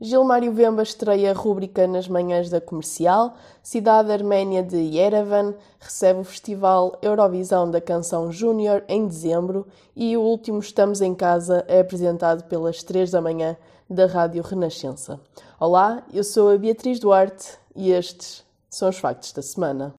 Gilmário Vemba estreia rúbrica nas manhãs da comercial. Cidade arménia de Yerevan recebe o Festival Eurovisão da Canção Júnior em dezembro. E o último Estamos em Casa é apresentado pelas 3 da manhã da Rádio Renascença. Olá, eu sou a Beatriz Duarte e estes são os factos da semana.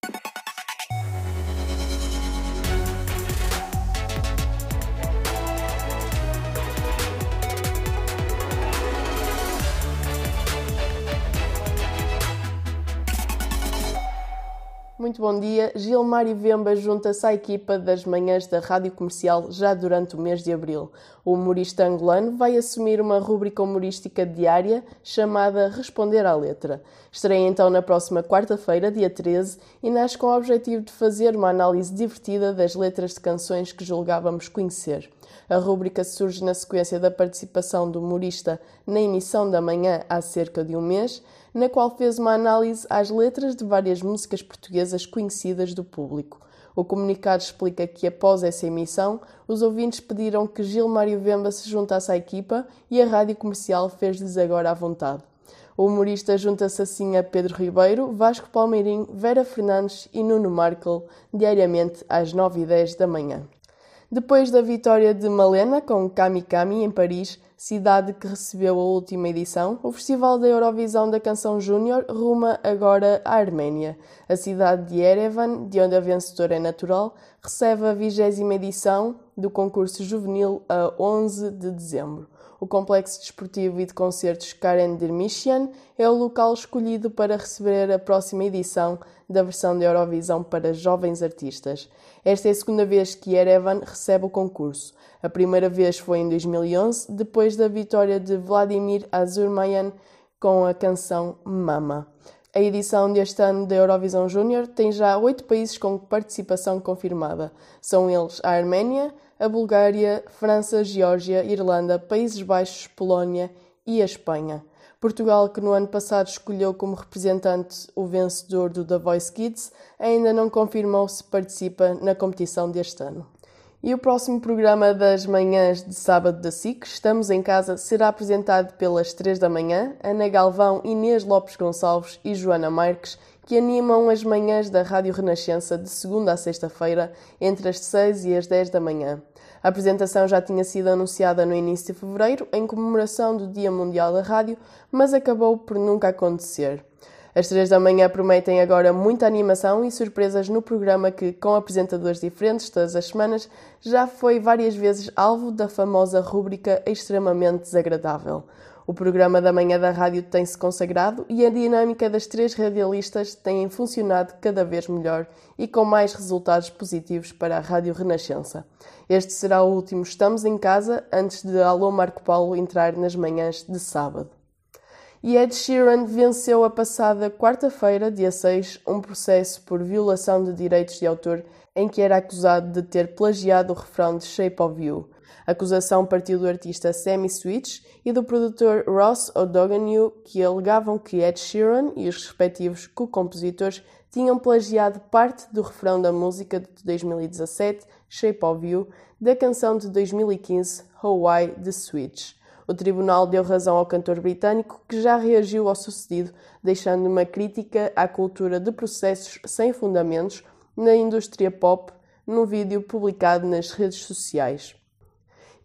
Muito bom dia. Gilmário Vemba junta-se à equipa das manhãs da Rádio Comercial já durante o mês de abril. O humorista angolano vai assumir uma rúbrica humorística diária chamada Responder à Letra. Estreia então na próxima quarta-feira, dia 13, e nasce com o objetivo de fazer uma análise divertida das letras de canções que julgávamos conhecer. A rúbrica surge na sequência da participação do humorista na emissão da manhã há cerca de um mês na qual fez uma análise às letras de várias músicas portuguesas conhecidas do público. O comunicado explica que, após essa emissão, os ouvintes pediram que Gilmário Vemba se juntasse à equipa e a rádio comercial fez-lhes agora à vontade. O humorista junta-se assim a Pedro Ribeiro, Vasco Palmeirim, Vera Fernandes e Nuno Markle, diariamente às 9h10 da manhã. Depois da vitória de Malena com Kami Kami em Paris, cidade que recebeu a última edição, o Festival da Eurovisão da Canção Júnior ruma agora à Arménia. A cidade de Yerevan, de onde a vencedora é natural, recebe a vigésima edição do concurso juvenil a 11 de dezembro. O complexo desportivo e de concertos Karen Dermishian é o local escolhido para receber a próxima edição da versão da Eurovisão para jovens artistas. Esta é a segunda vez que Yerevan recebe o concurso. A primeira vez foi em 2011, depois da vitória de Vladimir Azurmayan com a canção Mama. A edição deste ano da Eurovisão Júnior tem já oito países com participação confirmada. São eles a Arménia, a Bulgária, França, Geórgia, Irlanda, Países Baixos, Polónia e a Espanha. Portugal, que no ano passado escolheu como representante o vencedor do The Voice Kids, ainda não confirmou se participa na competição deste ano. E o próximo programa das manhãs de sábado da SIC, Estamos em Casa, será apresentado pelas 3 da manhã, Ana Galvão, Inês Lopes Gonçalves e Joana Marques, que animam as manhãs da Rádio Renascença de segunda a sexta-feira, entre as 6 e as 10 da manhã. A apresentação já tinha sido anunciada no início de fevereiro, em comemoração do Dia Mundial da Rádio, mas acabou por nunca acontecer. As três da manhã prometem agora muita animação e surpresas no programa que, com apresentadores diferentes todas as semanas, já foi várias vezes alvo da famosa rúbrica extremamente desagradável. O programa da manhã da rádio tem-se consagrado e a dinâmica das três radialistas tem funcionado cada vez melhor e com mais resultados positivos para a Rádio Renascença. Este será o último Estamos em Casa antes de Alô Marco Paulo entrar nas manhãs de sábado e Ed Sheeran venceu a passada quarta-feira, dia 6, um processo por violação de direitos de autor em que era acusado de ter plagiado o refrão de Shape of You. A acusação partiu do artista Sammy Switch e do produtor Ross O'Donoghue, que alegavam que Ed Sheeran e os respectivos co-compositores tinham plagiado parte do refrão da música de 2017, Shape of You, da canção de 2015, Hawaii, de Switch. O tribunal deu razão ao cantor britânico, que já reagiu ao sucedido, deixando uma crítica à cultura de processos sem fundamentos na indústria pop num vídeo publicado nas redes sociais.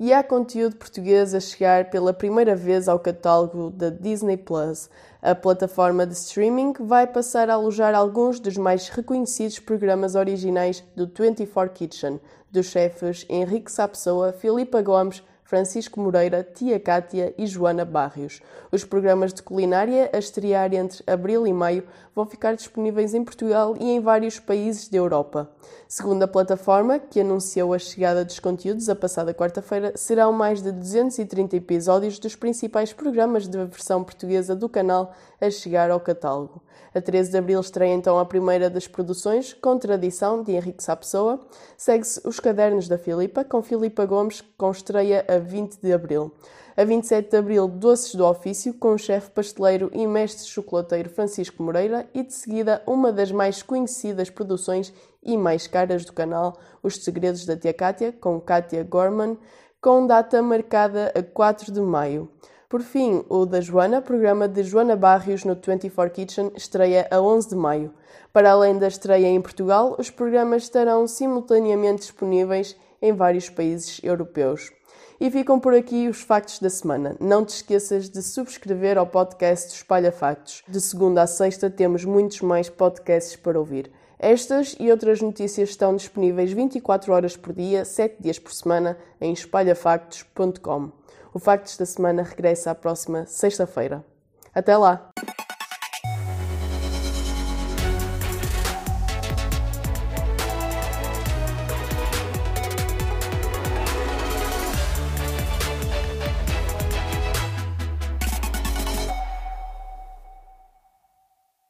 E há conteúdo português a chegar pela primeira vez ao catálogo da Disney Plus. A plataforma de streaming vai passar a alojar alguns dos mais reconhecidos programas originais do 24 Kitchen, dos chefes Henrique Sapessoa, Filipa Gomes, Francisco Moreira, Tia Cátia e Joana Barrios. Os programas de culinária a estrear entre abril e maio vão ficar disponíveis em Portugal e em vários países da Europa. Segundo a plataforma, que anunciou a chegada dos conteúdos a passada quarta-feira, serão mais de 230 episódios dos principais programas da versão portuguesa do canal a chegar ao catálogo. A 13 de abril estreia então a primeira das produções, Contradição, de Henrique Sapessoa. Segue-se Os Cadernos da Filipa, com Filipa Gomes, com estreia a 20 de abril. A 27 de abril, Doces do Ofício, com o chefe pasteleiro e mestre chocolateiro Francisco Moreira, e de seguida uma das mais conhecidas produções e mais caras do canal, Os Segredos da Tia Cátia, com Cátia Gorman, com data marcada a 4 de maio. Por fim, o da Joana, programa de Joana Barrios no 24 Kitchen, estreia a 11 de maio. Para além da estreia em Portugal, os programas estarão simultaneamente disponíveis em vários países europeus. E ficam por aqui os factos da semana. Não te esqueças de subscrever ao podcast Espalha Factos. De segunda a sexta temos muitos mais podcasts para ouvir. Estas e outras notícias estão disponíveis 24 horas por dia, 7 dias por semana, em espalhafactos.com. O Factos da Semana regressa à próxima sexta-feira. Até lá!